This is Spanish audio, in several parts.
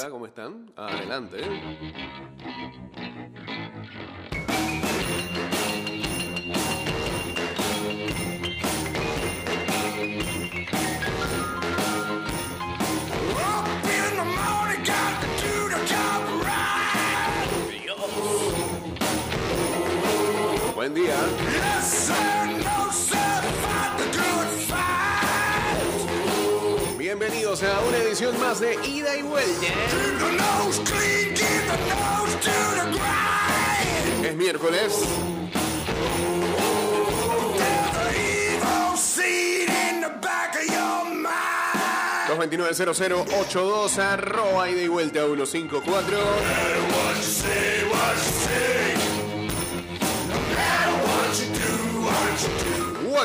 Hola, ¿cómo están? Adelante. Buen día. Bienvenidos a una edición más de Ida y Vuelta. Es miércoles. Dos 229-0082 arroba ida y vuelta 154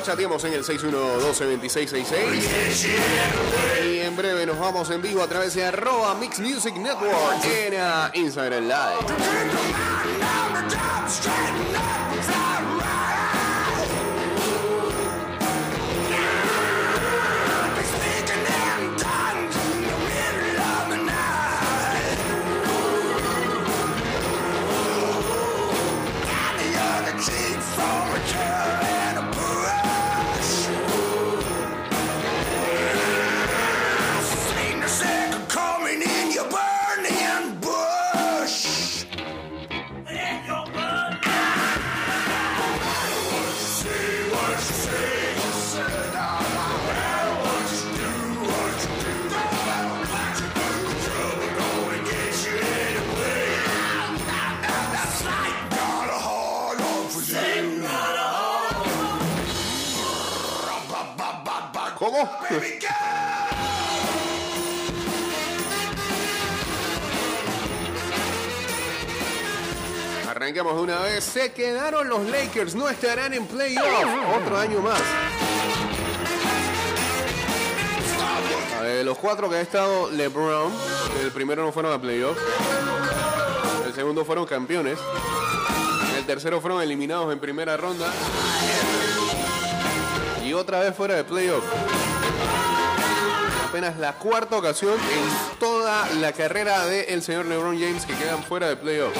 Chateamos en el 6112-2666. Y en breve nos vamos en vivo a través de arroba Mix Music Network en uh, Instagram Live. Arrancamos de una vez. Se quedaron los Lakers, no estarán en playoff. Otro año más. De los cuatro que ha estado LeBron, el primero no fueron a playoff. El segundo fueron campeones. El tercero fueron eliminados en primera ronda y otra vez fuera de playoff. Apenas la cuarta ocasión en toda la carrera del señor LeBron James que quedan fuera de playoff.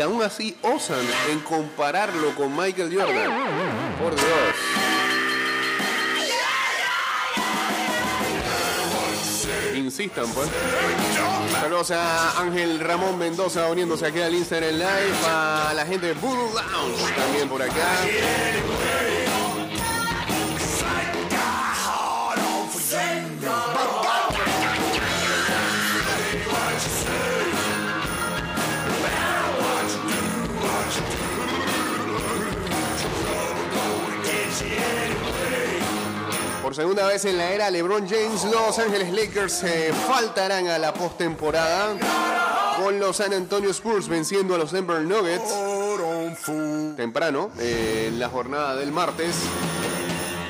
Aún así osan en compararlo con Michael Jordan. Por Dios. insistan, pues. Saludos a Ángel Ramón Mendoza uniéndose aquí al Instagram Live. A la gente de Voodoo Lounge también por acá. Por segunda vez en la era LeBron James, Los Ángeles Lakers se faltarán a la postemporada con los San Antonio Spurs venciendo a los Denver Nuggets temprano en la jornada del martes.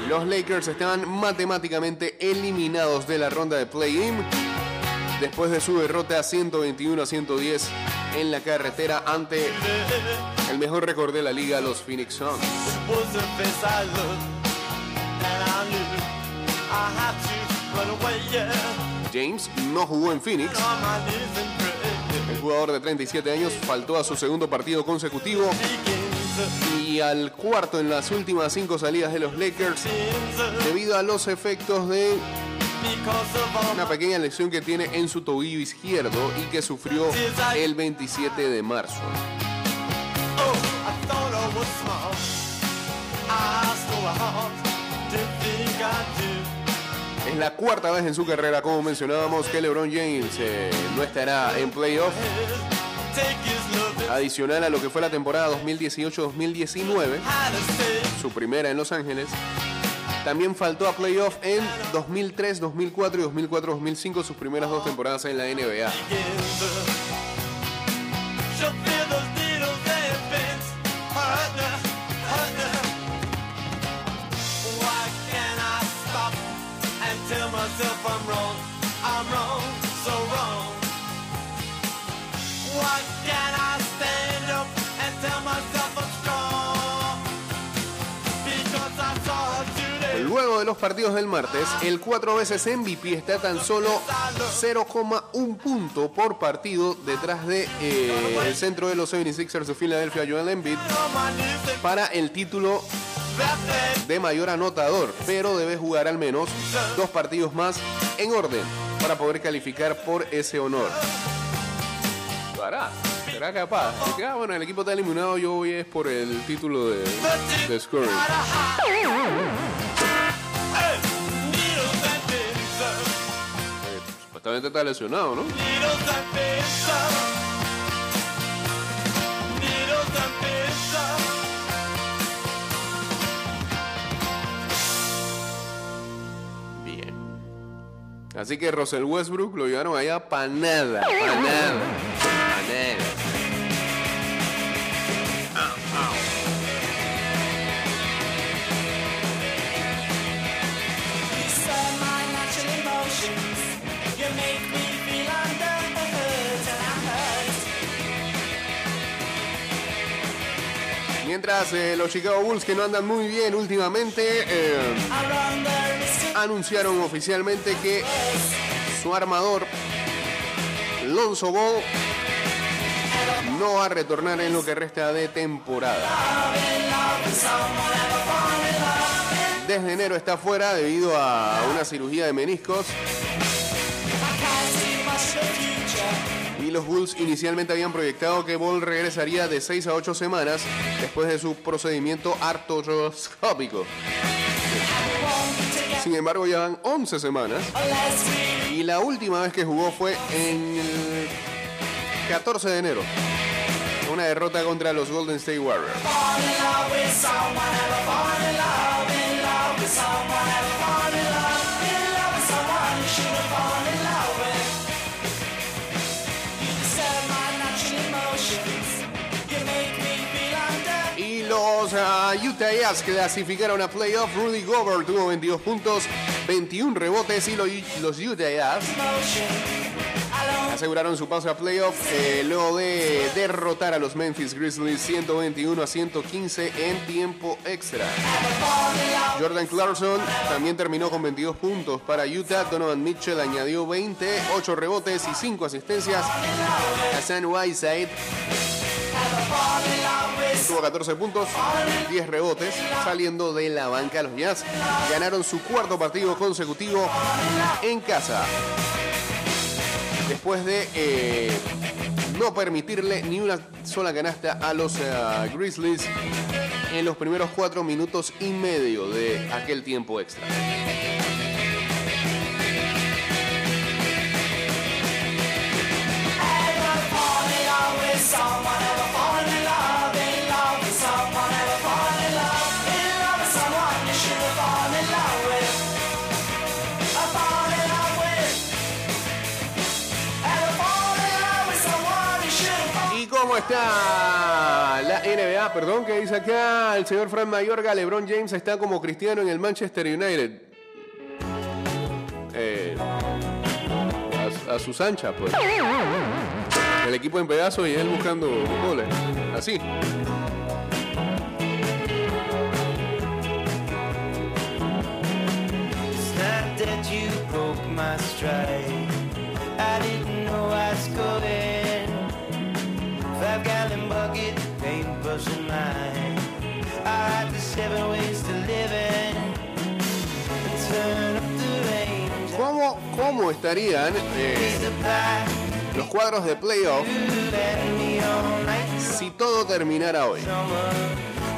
Los Lakers estaban matemáticamente eliminados de la ronda de play-in después de su derrota 121 a 110 en la carretera ante el mejor récord de la liga, los Phoenix Suns. James no jugó en Phoenix. El jugador de 37 años faltó a su segundo partido consecutivo y al cuarto en las últimas cinco salidas de los Lakers debido a los efectos de una pequeña lesión que tiene en su tobillo izquierdo y que sufrió el 27 de marzo. Es la cuarta vez en su carrera, como mencionábamos, que LeBron James eh, no estará en playoff. Adicional a lo que fue la temporada 2018-2019, su primera en Los Ángeles. También faltó a playoff en 2003, 2004 y 2004-2005, sus primeras dos temporadas en la NBA. Partidos del martes, el cuatro veces MVP está tan solo 0,1 punto por partido detrás de eh, el centro de los 76ers de Filadelfia, Joel Embiid, para el título de mayor anotador, pero debe jugar al menos dos partidos más en orden para poder calificar por ese honor. será capaz. ah, bueno, el equipo está eliminado, yo voy es por el título de, de scoring. Supuestamente está lesionado, ¿no? Bien. Así que Russell Westbrook lo llevaron allá para nada, para nada. Mientras eh, los Chicago Bulls, que no andan muy bien últimamente, eh, anunciaron oficialmente que su armador, Lonzo Ball, no va a retornar en lo que resta de temporada. Desde enero está fuera debido a una cirugía de meniscos los Bulls inicialmente habían proyectado que Ball regresaría de 6 a 8 semanas después de su procedimiento artroscópico. Sin embargo, ya van 11 semanas y la última vez que jugó fue en el 14 de enero. Una derrota contra los Golden State Warriors. Utah Jazz clasificaron a playoff. Rudy Gobert tuvo 22 puntos, 21 rebotes y los Utah Jazz aseguraron su paso a playoff eh, luego de derrotar a los Memphis Grizzlies 121 a 115 en tiempo extra. Jordan Clarkson también terminó con 22 puntos para Utah. Donovan Mitchell añadió 20, 8 rebotes y 5 asistencias. Hassan Whiteside Tuvo 14 puntos, 10 rebotes, saliendo de la banca. Los Jazz ganaron su cuarto partido consecutivo en casa. Después de eh, no permitirle ni una sola canasta a los eh, Grizzlies en los primeros cuatro minutos y medio de aquel tiempo extra. La NBA? Perdón, que dice acá el señor Frank Mayorga, LeBron James está como cristiano en el Manchester United. Eh, a, sus anchas, pues. El equipo en pedazos y él buscando goles. Así. ¿Cómo, cómo estarían eh, los cuadros de playoff si todo terminara hoy?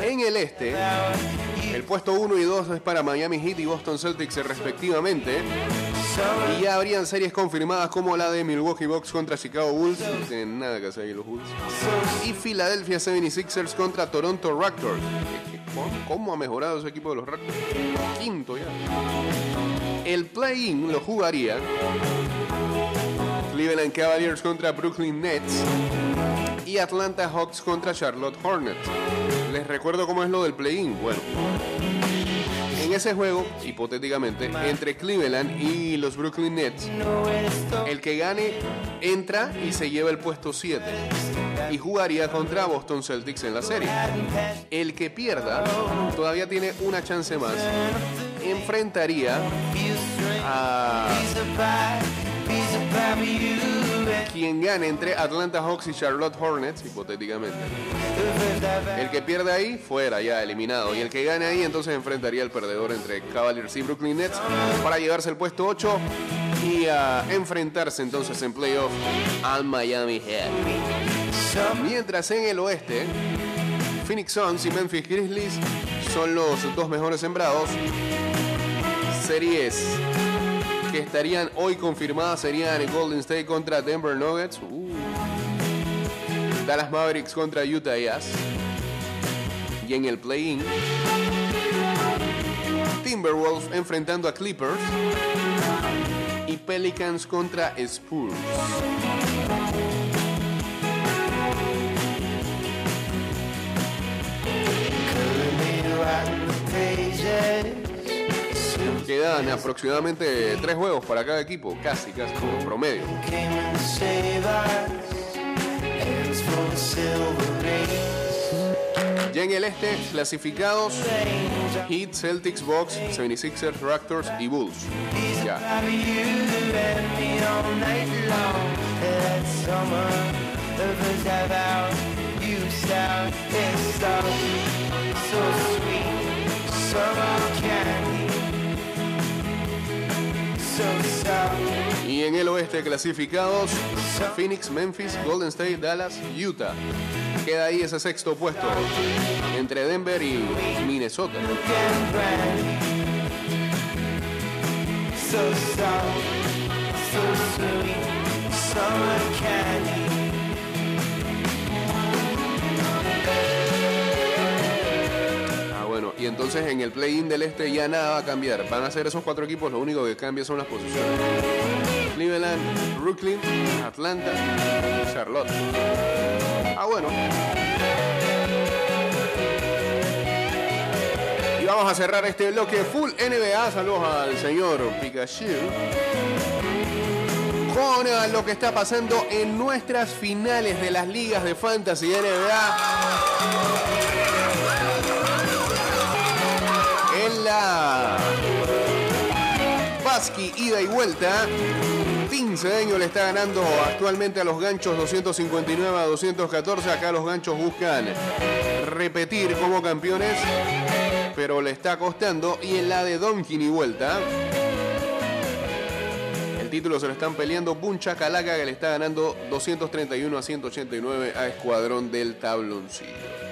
En el este, el puesto 1 y 2 es para Miami Heat y Boston Celtics respectivamente. Y ya habrían series confirmadas como la de Milwaukee Bucks contra Chicago Bulls. No tienen nada que hacer ahí los Bulls. Y Philadelphia 76ers contra Toronto Raptors. ¿Cómo ha mejorado ese equipo de los Raptors? Quinto ya. El play-in lo jugaría Cleveland Cavaliers contra Brooklyn Nets y Atlanta Hawks contra Charlotte Hornets. Les recuerdo cómo es lo del play-in. Bueno, en ese juego, hipotéticamente, entre Cleveland y los Brooklyn Nets, el que gane entra y se lleva el puesto 7 y jugaría contra Boston Celtics en la serie. El que pierda todavía tiene una chance más enfrentaría a quien gane entre Atlanta Hawks y Charlotte Hornets, hipotéticamente. El que pierde ahí, fuera, ya eliminado. Y el que gane ahí, entonces enfrentaría al perdedor entre Cavaliers y Brooklyn Nets para llevarse el puesto 8 y a enfrentarse entonces en playoff al Miami Heat. Mientras en el oeste, Phoenix Suns y Memphis Grizzlies son los dos mejores sembrados. Series que estarían hoy confirmadas serían Golden State contra Denver Nuggets, uh. Dallas Mavericks contra Utah Jazz y en el play-in Timberwolves enfrentando a Clippers y Pelicans contra Spurs. Quedan aproximadamente tres juegos para cada equipo, casi, casi como promedio. Ya en el este, clasificados Heat, Celtics, Bucks, 76ers, Raptors y Bulls. Ya. Y en el oeste clasificados Phoenix, Memphis, Golden State, Dallas, Utah. Queda ahí ese sexto puesto entre Denver y Minnesota. Entonces en el play-in del este ya nada va a cambiar. Van a ser esos cuatro equipos, lo único que cambia son las posiciones. Cleveland, Brooklyn, Atlanta, Charlotte. Ah, bueno. Y vamos a cerrar este bloque full NBA. Saludos al señor Pikachu. Con lo que está pasando en nuestras finales de las ligas de fantasy NBA. La Basqui, ida y vuelta. Cedeño le está ganando actualmente a los ganchos 259 a 214. Acá los ganchos buscan repetir como campeones, pero le está costando. Y en la de Donkin y vuelta, el título se lo están peleando Puncha Calaca, que le está ganando 231 a 189 a Escuadrón del Tabloncillo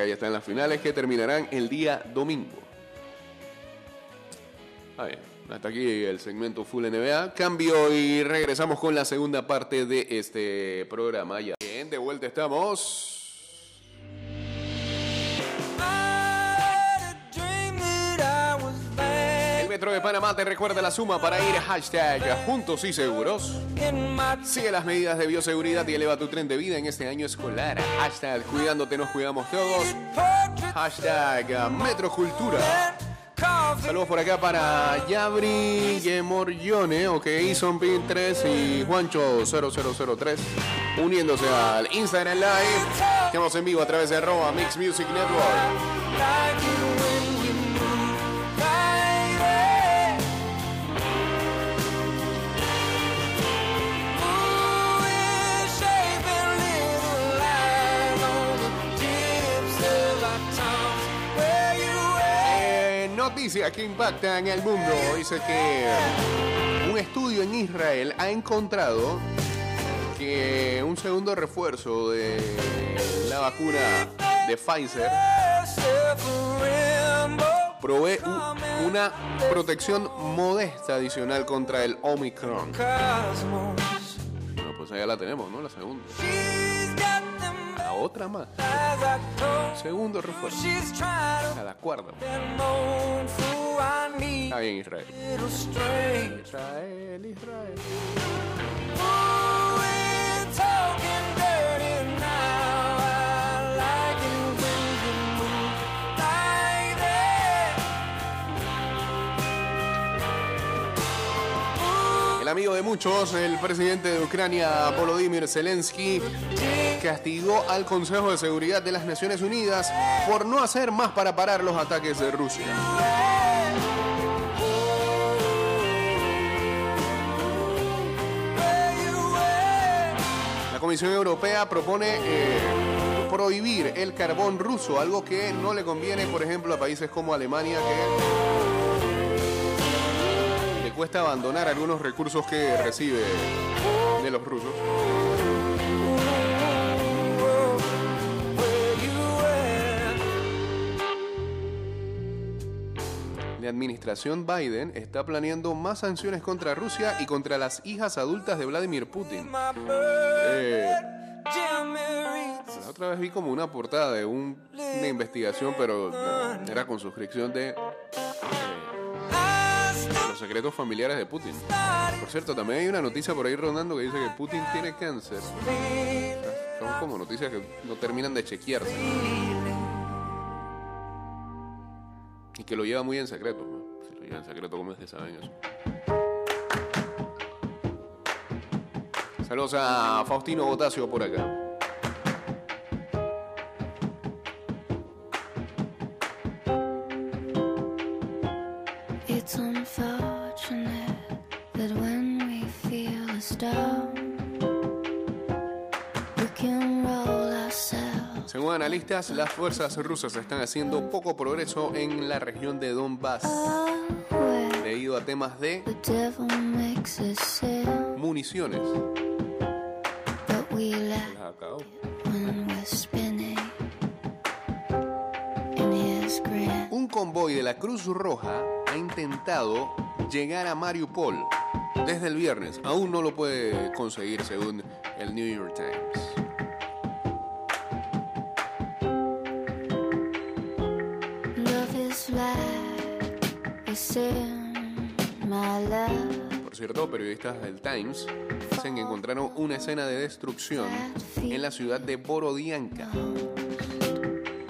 ahí están las finales que terminarán el día domingo. hasta aquí el segmento Full NBA. Cambio y regresamos con la segunda parte de este programa. Ya. Bien, de vuelta estamos. Te recuerda la suma para ir hashtag juntos y seguros. Sigue las medidas de bioseguridad y eleva tu tren de vida en este año escolar. Hashtag cuidándote nos cuidamos todos. Hashtag Metrocultura. Saludos por acá para Yabri Gemorione, ok, Son Pin 3 y Juancho 0003 uniéndose al Instagram Live. Estamos en vivo a través de arroba Mix Music Network. Noticia que impacta en el mundo dice que un estudio en Israel ha encontrado que un segundo refuerzo de la vacuna de Pfizer provee una protección modesta adicional contra el Omicron. Bueno, pues allá la tenemos, ¿no? La segunda otra más. Segundo refuerzo. Cada cuarto. Está bien, Israel. Israel, Israel. De muchos, el presidente de Ucrania, Volodymyr Zelensky, castigó al Consejo de Seguridad de las Naciones Unidas por no hacer más para parar los ataques de Rusia. La Comisión Europea propone eh, prohibir el carbón ruso, algo que no le conviene, por ejemplo, a países como Alemania, que cuesta abandonar algunos recursos que recibe de los rusos. La administración Biden está planeando más sanciones contra Rusia y contra las hijas adultas de Vladimir Putin. Eh, la otra vez vi como una portada de un- una investigación, pero no, era con suscripción de los secretos familiares de Putin. Por cierto, también hay una noticia por ahí rondando que dice que Putin tiene cáncer. Son como noticias que no terminan de chequearse. Y que lo lleva muy en secreto. Si lo lleva en secreto, ¿cómo es que saben eso? Saludos a Faustino Botasio por acá. Analistas, las fuerzas rusas están haciendo poco progreso en la región de Donbass debido a temas de municiones. Un convoy de la Cruz Roja ha intentado llegar a Mariupol desde el viernes. Aún no lo puede conseguir según el New York Times. Cierto, periodistas del Times dicen que encontraron una escena de destrucción en la ciudad de Borodianka,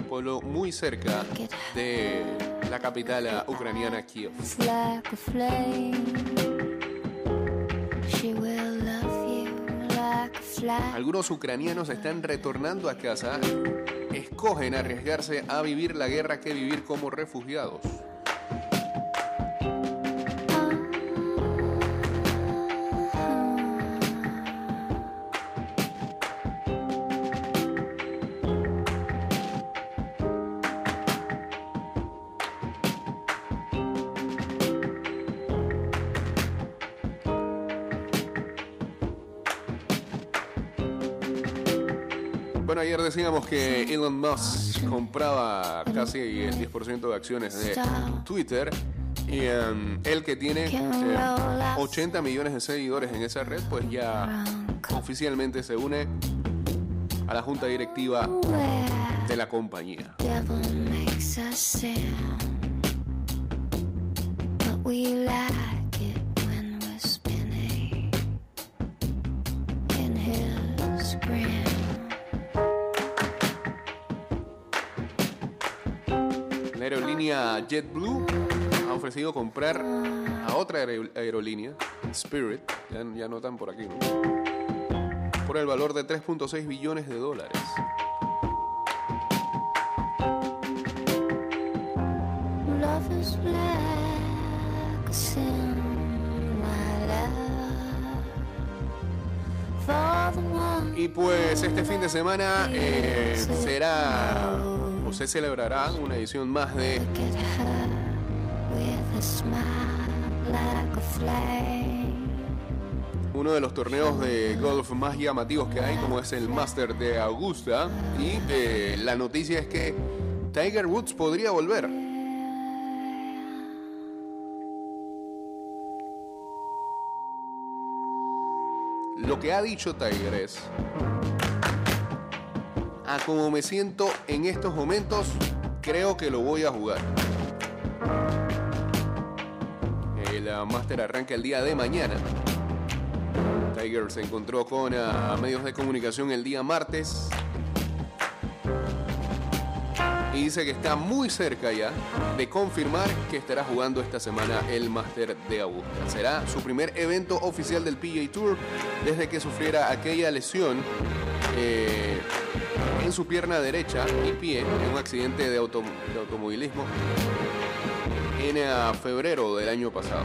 pueblo muy cerca de la capital ucraniana Kiev. Algunos ucranianos están retornando a casa, escogen arriesgarse a vivir la guerra que vivir como refugiados. Decíamos que Elon Musk compraba casi el 10% de acciones de Twitter y em, él que tiene eh, 80 millones de seguidores en esa red, pues ya oficialmente se une a la junta directiva de la compañía. Aerolínea JetBlue ha ofrecido comprar a otra aer- aerolínea, Spirit, ya, ya no están por aquí, ¿no? Por el valor de 3.6 billones de dólares. Y pues este fin de semana eh, será se celebrará una edición más de uno de los torneos de golf más llamativos que hay, como es el Master de Augusta. Y eh, la noticia es que Tiger Woods podría volver. Lo que ha dicho Tiger es, a como me siento en estos momentos, creo que lo voy a jugar. El ah, Master arranca el día de mañana. Tiger se encontró con ah, medios de comunicación el día martes y dice que está muy cerca ya de confirmar que estará jugando esta semana el Master de Augusta. Será su primer evento oficial del PGA Tour desde que sufriera aquella lesión eh, en su pierna derecha y pie en un accidente de, de automovilismo en febrero del año pasado.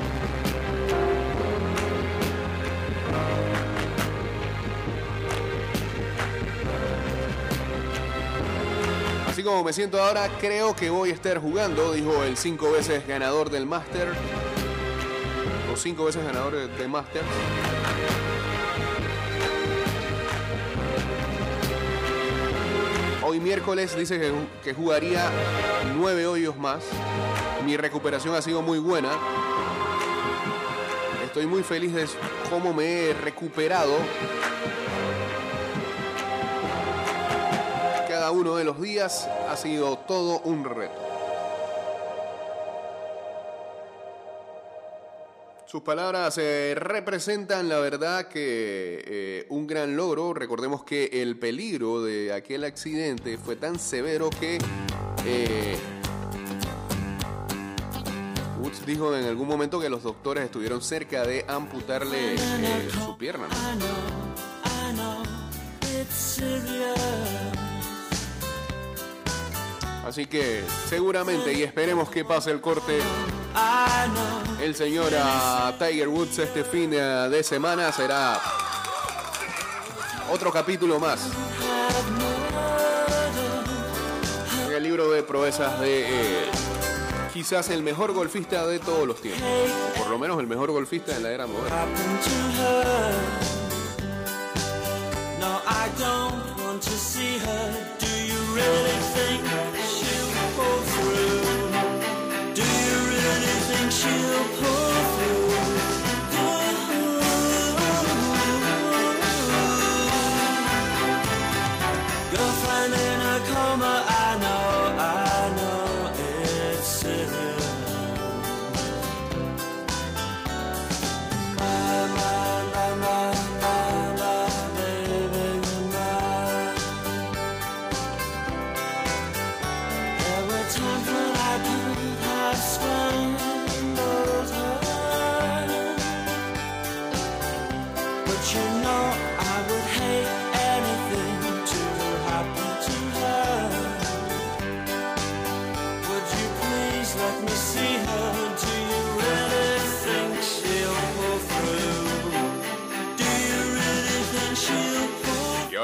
Así como me siento ahora, creo que voy a estar jugando, dijo el cinco veces ganador del Master. O cinco veces ganador del Master. Hoy miércoles dice que, que jugaría nueve hoyos más. Mi recuperación ha sido muy buena. Estoy muy feliz de cómo me he recuperado uno de los días ha sido todo un reto. Sus palabras eh, representan la verdad que eh, un gran logro. Recordemos que el peligro de aquel accidente fue tan severo que eh, Woods dijo en algún momento que los doctores estuvieron cerca de amputarle su pierna. Así que seguramente y esperemos que pase el corte el señor Tiger Woods este fin de semana será otro capítulo más. En el libro de proezas de eh, quizás el mejor golfista de todos los tiempos, por lo menos el mejor golfista de la era moderna. Can't you pull through?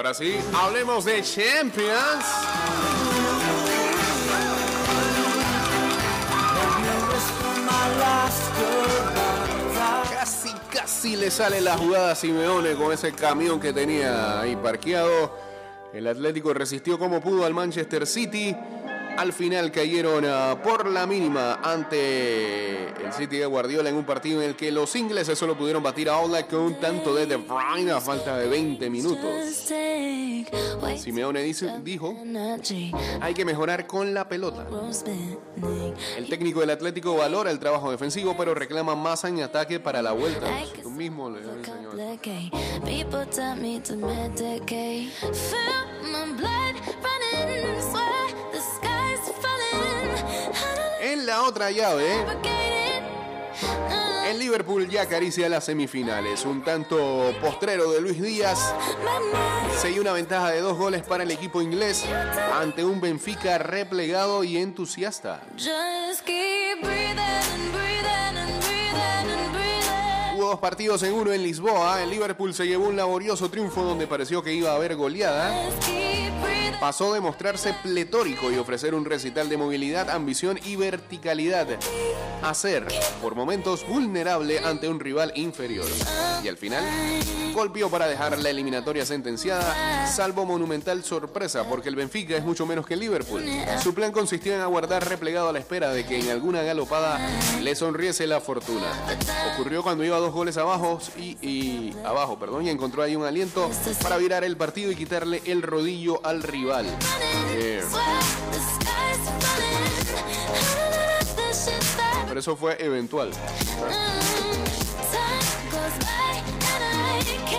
Ahora hablemos de Champions. Casi, casi le sale la jugada a Simeone con ese camión que tenía ahí parqueado. El Atlético resistió como pudo al Manchester City al final cayeron ah, por la mínima ante el City de Guardiola en un partido en el que los ingleses solo pudieron batir a Ola con un tanto de De Bruyne a falta de 20 minutos. Simeone dijo, hay que mejorar con la pelota. El técnico del Atlético valora el trabajo defensivo, pero reclama más en ataque para la vuelta. Tú mismo le en la otra llave, el Liverpool ya acaricia las semifinales. Un tanto postrero de Luis Díaz se una ventaja de dos goles para el equipo inglés ante un Benfica replegado y entusiasta. Hubo dos partidos en uno en Lisboa. El Liverpool se llevó un laborioso triunfo donde pareció que iba a haber goleada pasó de mostrarse pletórico y ofrecer un recital de movilidad, ambición y verticalidad a ser, por momentos, vulnerable ante un rival inferior. Y al final, golpeó para dejar la eliminatoria sentenciada, salvo monumental sorpresa, porque el Benfica es mucho menos que el Liverpool. Su plan consistía en aguardar replegado a la espera de que en alguna galopada le sonriese la fortuna. Ocurrió cuando iba dos goles abajo y, abajo, perdón, y encontró ahí un aliento para virar el partido y quitarle el rodillo al rival. Eh, pero eso fue eventual.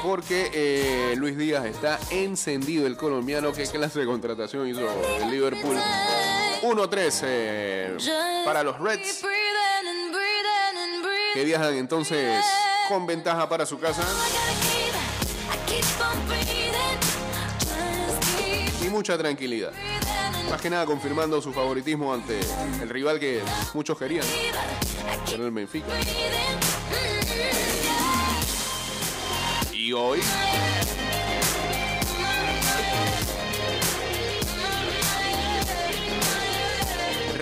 Porque eh, Luis Díaz está encendido, el colombiano. ¿Qué clase de contratación hizo el Liverpool? 1-3 eh, para los Reds que viajan entonces con ventaja para su casa. Mucha tranquilidad. Más que nada confirmando su favoritismo ante el rival que muchos querían, el Benfica. Y hoy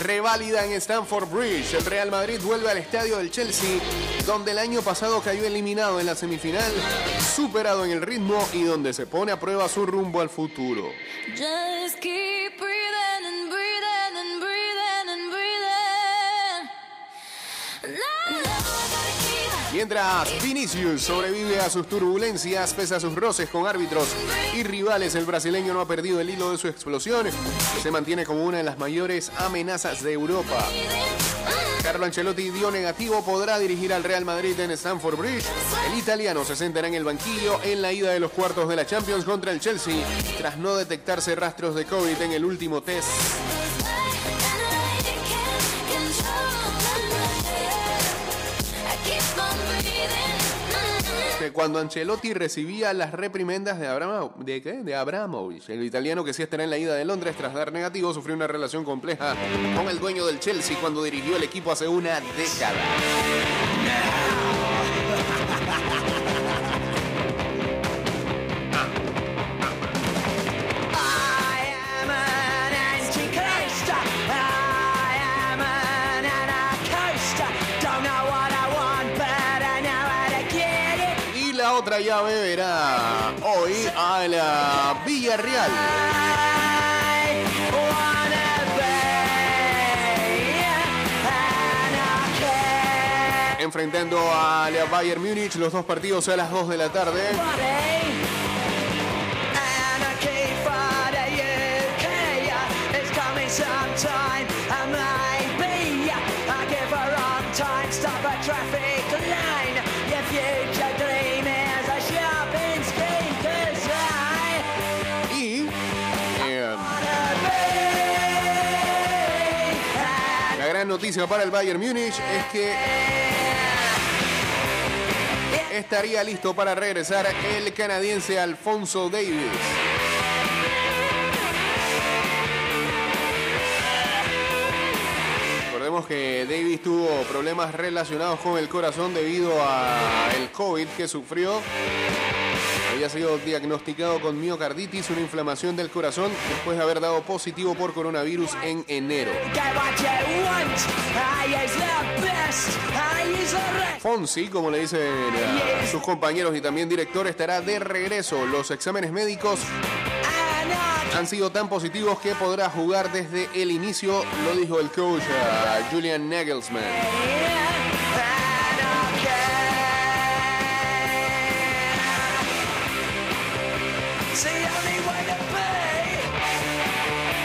reválida en Stamford Bridge. El Real Madrid vuelve al estadio del Chelsea, donde el año pasado cayó eliminado en la semifinal, superado en el ritmo y donde se pone a prueba su rumbo al futuro. Mientras Vinicius sobrevive a sus turbulencias pese a sus roces con árbitros y rivales, el brasileño no ha perdido el hilo de su explosión se mantiene como una de las mayores amenazas de Europa. Carlo Ancelotti dio negativo, podrá dirigir al Real Madrid en Stamford Bridge. El italiano se sentará en el banquillo en la ida de los cuartos de la Champions contra el Chelsea, tras no detectarse rastros de COVID en el último test. Cuando Ancelotti recibía las reprimendas de, Abramo, ¿de, qué? de Abramovich, el italiano que sí estará en la ida de Londres tras dar negativo, sufrió una relación compleja con el dueño del Chelsea cuando dirigió el equipo hace una década. Otra llave verá hoy a la Villarreal. Enfrentando a la Bayern Múnich los dos partidos a las 2 de la tarde. Noticia para el Bayern Múnich es que estaría listo para regresar el canadiense Alfonso Davis. Recordemos que Davis tuvo problemas relacionados con el corazón debido al COVID que sufrió había sido diagnosticado con miocarditis, una inflamación del corazón, después de haber dado positivo por coronavirus en enero. Fonsi, como le dicen a sus compañeros y también director, estará de regreso. Los exámenes médicos han sido tan positivos que podrá jugar desde el inicio, lo dijo el coach uh, Julian Nagelsmann.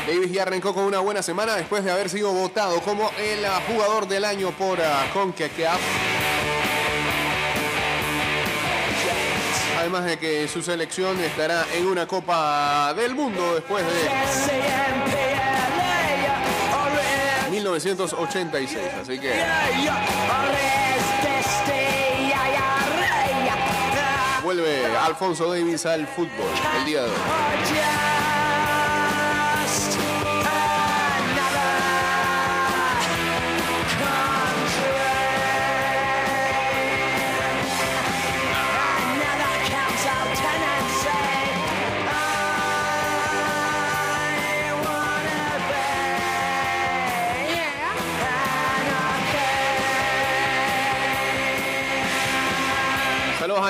Davis ya arrancó con una buena semana después de haber sido votado como el jugador del año por uh, CONCACAF. Además de que su selección estará en una Copa del Mundo después de 1986. Así que vuelve Alfonso Davis al fútbol el día de hoy.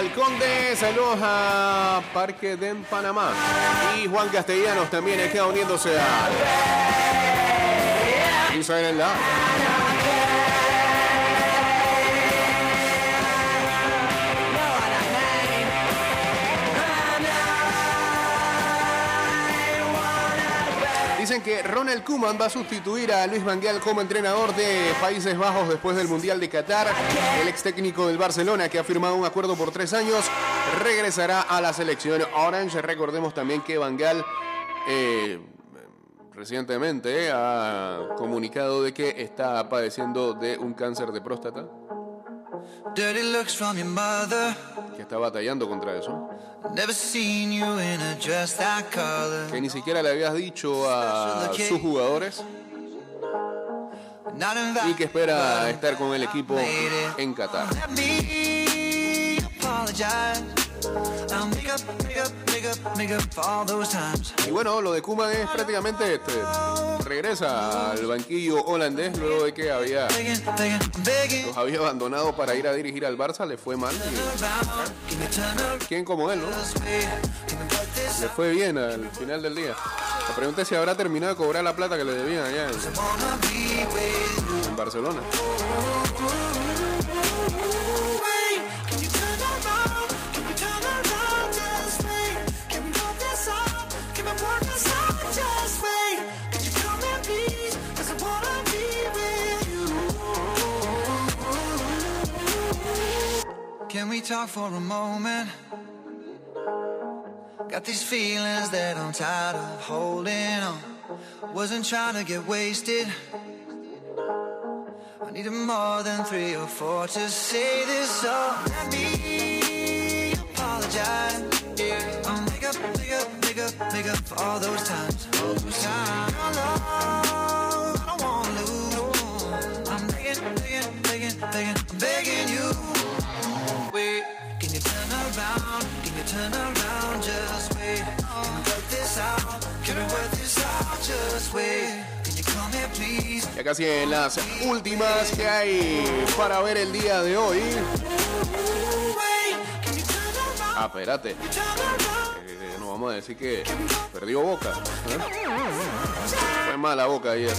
Al Conde, saludos a Parque de Panamá. Y Juan Castellanos también está uniéndose a Inside Dicen que Ronald Koeman va a sustituir a Luis Vangual como entrenador de Países Bajos después del Mundial de Qatar. El ex técnico del Barcelona, que ha firmado un acuerdo por tres años, regresará a la selección Orange. Recordemos también que Vangual eh, recientemente ha comunicado de que está padeciendo de un cáncer de próstata. Que está batallando contra eso. Que ni siquiera le habías dicho a sus jugadores. Y que espera estar con el equipo en Qatar. Y bueno, lo de Kuma es prácticamente este. Regresa al banquillo holandés luego de que había los había abandonado para ir a dirigir al Barça, le fue mal. ¿Quién como él, no? Le fue bien al final del día. La pregunta es si habrá terminado de cobrar la plata que le debían allá en Barcelona. Can we talk for a moment? Got these feelings that I'm tired of holding on. Wasn't trying to get wasted. I needed more than three or four to say this, so let me apologize. Yeah, I'll make up, make up, make up, make up for all those times. All those times. I don't wanna lose. I'm begging, begging, begging, begging, I'm begging turn around? Can you turn around? Just wait. Can we work this out? Can we work this out? Just wait. Can you come here, please? Ya casi en las últimas que hay para ver el día de hoy. Ah, espérate. Eh, no vamos a decir que perdió Boca. ¿eh? Fue mala Boca ayer.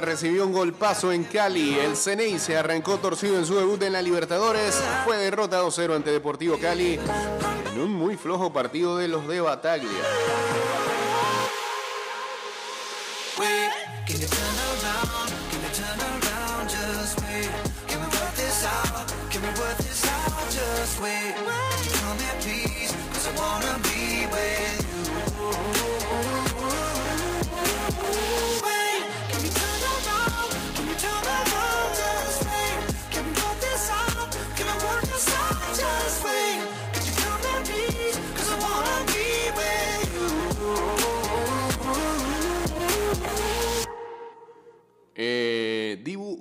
Recibió un golpazo en Cali. El Ceney se arrancó torcido en su debut en la Libertadores. Fue derrota 2-0 ante Deportivo Cali en un muy flojo partido de los de Bataglia.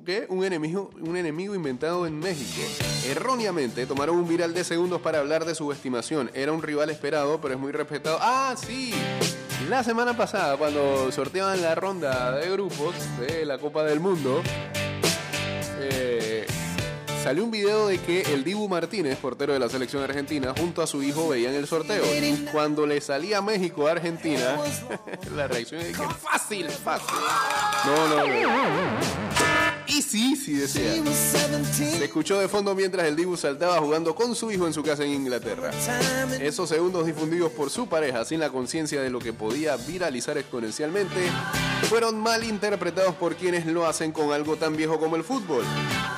¿Qué? Un enemigo, un enemigo inventado en México. Erróneamente tomaron un viral de segundos para hablar de su estimación. Era un rival esperado, pero es muy respetado. ¡Ah, sí! La semana pasada, cuando sorteaban la ronda de grupos de la Copa del Mundo, eh, salió un video de que el Dibu Martínez, portero de la selección argentina, junto a su hijo veían el sorteo. Y cuando le salía México a Argentina, la reacción es que fácil, fácil. No, no, no. Y sí, sí decía. Se escuchó de fondo mientras el Dibu saltaba jugando con su hijo en su casa en Inglaterra. Esos segundos difundidos por su pareja sin la conciencia de lo que podía viralizar exponencialmente fueron mal interpretados por quienes lo hacen con algo tan viejo como el fútbol.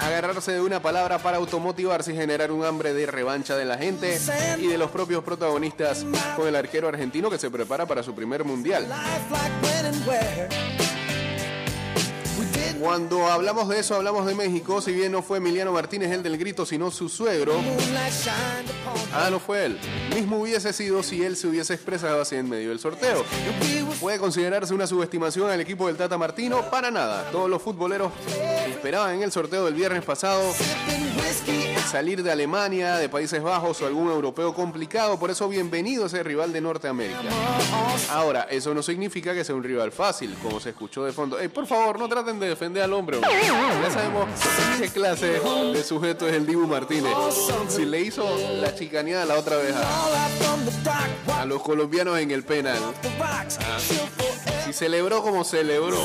Agarrarse de una palabra para automotivarse y generar un hambre de revancha de la gente y de los propios protagonistas con el arquero argentino que se prepara para su primer mundial. Cuando hablamos de eso, hablamos de México. Si bien no fue Emiliano Martínez el del grito, sino su suegro. Ah, no fue él. Mismo hubiese sido si él se hubiese expresado así en medio del sorteo. ¿Puede considerarse una subestimación al equipo del Tata Martino? Para nada. Todos los futboleros esperaban en el sorteo del viernes pasado salir de Alemania, de Países Bajos o algún europeo complicado. Por eso, bienvenido ese rival de Norteamérica. Ahora, eso no significa que sea un rival fácil, como se escuchó de fondo. por favor, no traten de defender al hombre. Ya sabemos qué clase de sujeto es el Dibu Martínez. Si le hizo la chicaneada la otra vez a, los colombianos en el penal. Ah, si celebró como celebró.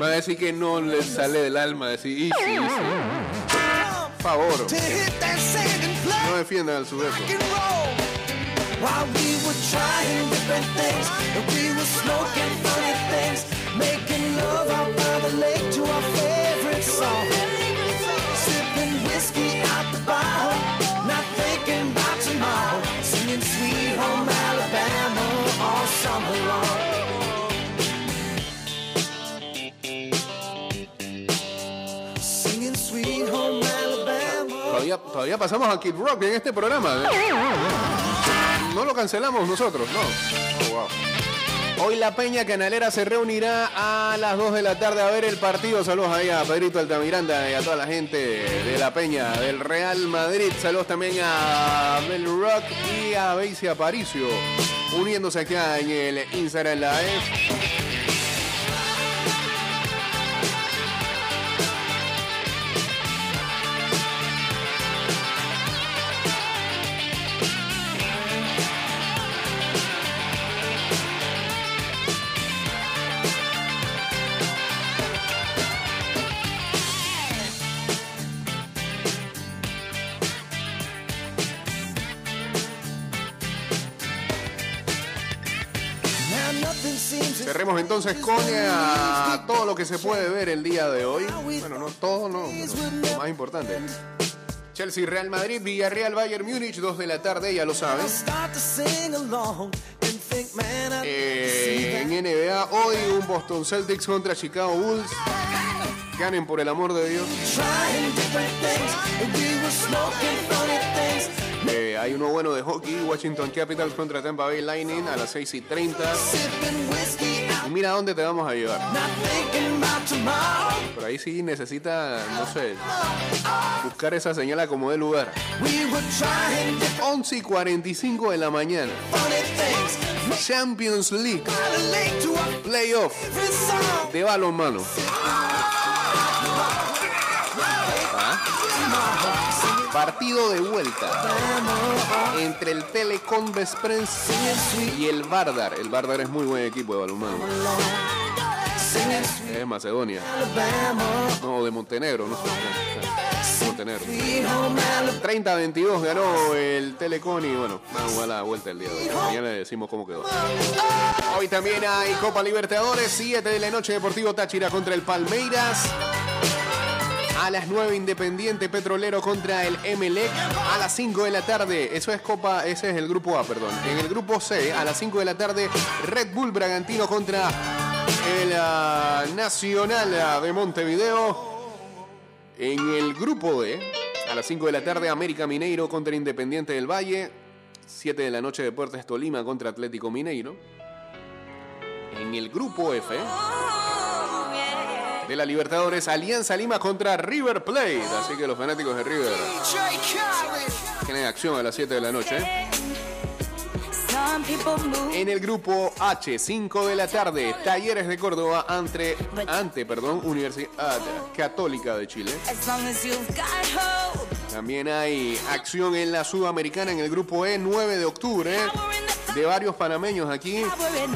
Va a decir que no le sale del alma decir, easy. Favor. No defiendan al sujeto. Todavía, pasamos a Kid Rock en este programa. ¿eh? No lo cancelamos nosotros, no. Oh. Hoy la Peña Canalera se reunirá a las 2 de la tarde a ver el partido. Saludos ahí a Pedrito Altamiranda y a toda la gente de la Peña del Real Madrid. Saludos también a Bel Rock y a Beisy Aparicio uniéndose acá en el Instagram Live. Entonces con eh, todo lo que se puede ver el día de hoy. Bueno, no todo, no. lo más importante. Chelsea, Real Madrid, Villarreal, Bayern Múnich, 2 de la tarde, ya lo saben. Eh, en NBA, hoy un Boston Celtics contra Chicago Bulls. Ganen por el amor de Dios. Eh, hay uno bueno de hockey, Washington Capitals contra Tampa Bay Lightning a las 6 y 30. Y mira a dónde te vamos a llevar. Por ahí sí necesita, no sé, buscar esa señal como de lugar. We were trying different 11 y 45 de la mañana. Champions League, playoff de balonmano. Partido de vuelta entre el Telecom Vesprens y el Vardar. El Vardar es muy buen equipo de balonmano. Es Macedonia. No, de Montenegro, no sé. Montenegro. sweet home Alabama. 30-22 ganó el Telecom y bueno, vamos a la vuelta el día de hoy. Mañana le decimos cómo quedó. Hoy también hay Copa Libertadores, 7 de la noche Deportivo Táchira contra el Palmeiras. A las 9 Independiente Petrolero contra el Emelec. A las 5 de la tarde, eso es Copa, ese es el grupo A, perdón. En el grupo C, a las 5 de la tarde, Red Bull Bragantino contra el ah, Nacional de Montevideo. En el grupo D, a las 5 de la tarde, América Mineiro contra Independiente del Valle. 7 de la noche, Deportes Tolima contra Atlético Mineiro. En el grupo F de la Libertadores, Alianza Lima contra River Plate. Así que los fanáticos de River tienen acción a las 7 de la noche. En el grupo H, 5 de la tarde, Talleres de Córdoba ante, ante perdón, Universidad Católica de Chile. También hay acción en la Sudamericana en el grupo E, 9 de octubre, de varios panameños aquí,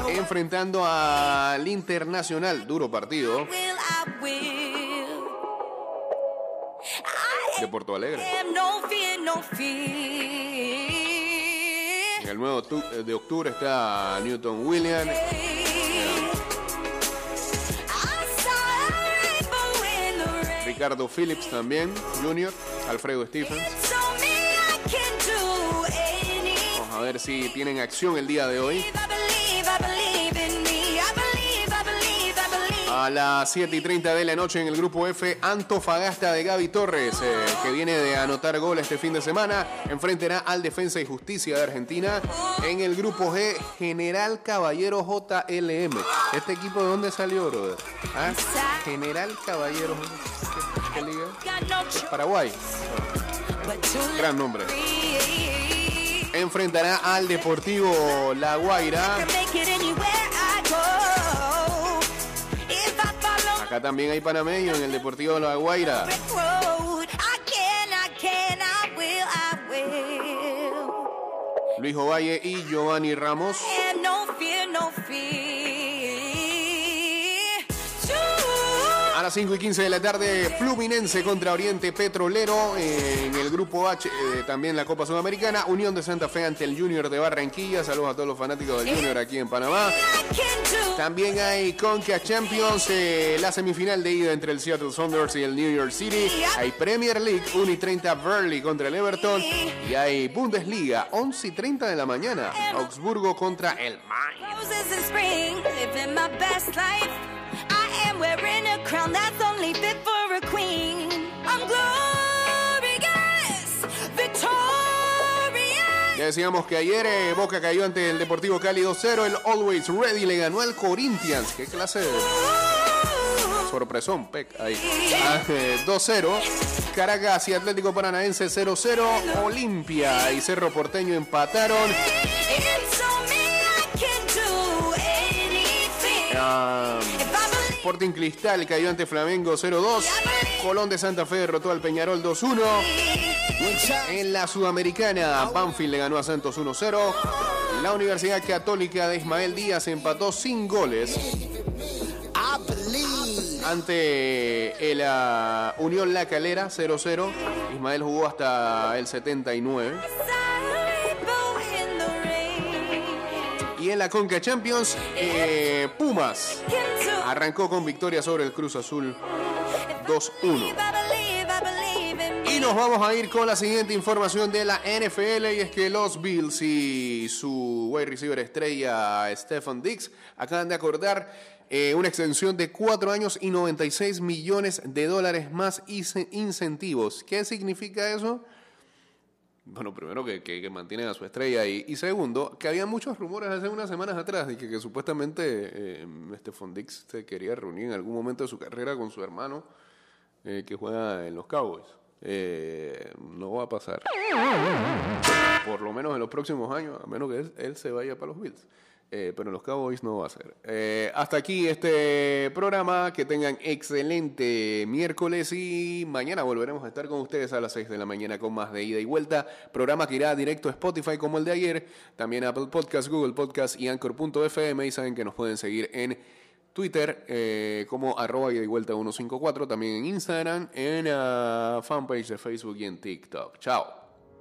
enfrentando al Internacional, duro partido, de Porto Alegre. En el 9 octu- de octubre está Newton Williams. Ricardo Phillips también, Junior, Alfredo Stephens. Ver si tienen acción el día de hoy. A las 7 y 30 de la noche en el grupo F, Antofagasta de Gaby Torres, eh, que viene de anotar gol este fin de semana, enfrentará al Defensa y Justicia de Argentina. En el grupo G, General Caballero JLM. ¿Este equipo de dónde salió, brother? ¿Ah? General Caballero. ¿Qué, qué liga? Paraguay. Gran nombre. Enfrentará al Deportivo La Guaira. Acá también hay panameños en el Deportivo La Guaira. Luis Ovalle y Giovanni Ramos. Las 5 y 15 de la tarde, Fluminense contra Oriente Petrolero en el grupo H, eh, también la Copa Sudamericana. Unión de Santa Fe ante el Junior de Barranquilla. Saludos a todos los fanáticos del Junior aquí en Panamá. También hay Conca Champions, eh, la semifinal de ida entre el Seattle Sounders y el New York City. Hay Premier League, 1 y 30 Burley contra el Everton. Y hay Bundesliga, 11 y 30 de la mañana, Augsburgo contra el Mainz. Wearing a crown that's only fit for a queen. I'm glorious, victorious. Ya decíamos que ayer eh, Boca cayó ante el Deportivo Cali 2-0. El Always Ready le ganó al Corinthians. Qué clase de sorpresón, Pec, ahí. Ah, eh, 2-0. Caracas y Atlético Paranaense 0-0. Olimpia y Cerro Porteño empataron. It's Sporting Cristal cayó ante Flamengo 0-2. Colón de Santa Fe derrotó al Peñarol 2-1. En la Sudamericana, Banfield le ganó a Santos 1-0. La Universidad Católica de Ismael Díaz empató sin goles ante el ah, Unión La Calera 0-0. Ismael jugó hasta el 79. Y en la Conca Champions, eh, Pumas arrancó con victoria sobre el Cruz Azul 2-1. I believe, I believe in me. Y nos vamos a ir con la siguiente información de la NFL y es que los Bills y su wide receiver estrella Stephen Dix acaban de acordar eh, una extensión de 4 años y 96 millones de dólares más incentivos. ¿Qué significa eso? Bueno, primero que, que, que mantienen a su estrella y, y segundo, que había muchos rumores hace unas semanas atrás de que, supuestamente eh, Stephon Dix se quería reunir en algún momento de su carrera con su hermano eh, que juega en los Cowboys. Eh, no va a pasar. Por lo menos en los próximos años, a menos que él, él se vaya para los Bills. Eh, pero los Cowboys no va a ser. Eh, hasta aquí este programa. Que tengan excelente miércoles y mañana volveremos a estar con ustedes a las 6 de la mañana con más de ida y vuelta. Programa que irá directo a Spotify como el de ayer. También Apple Podcast, Google Podcast y Anchor.fm. Y saben que nos pueden seguir en Twitter eh, como arroba ida y vuelta 154. También en Instagram, en la fanpage de Facebook y en TikTok. Chao.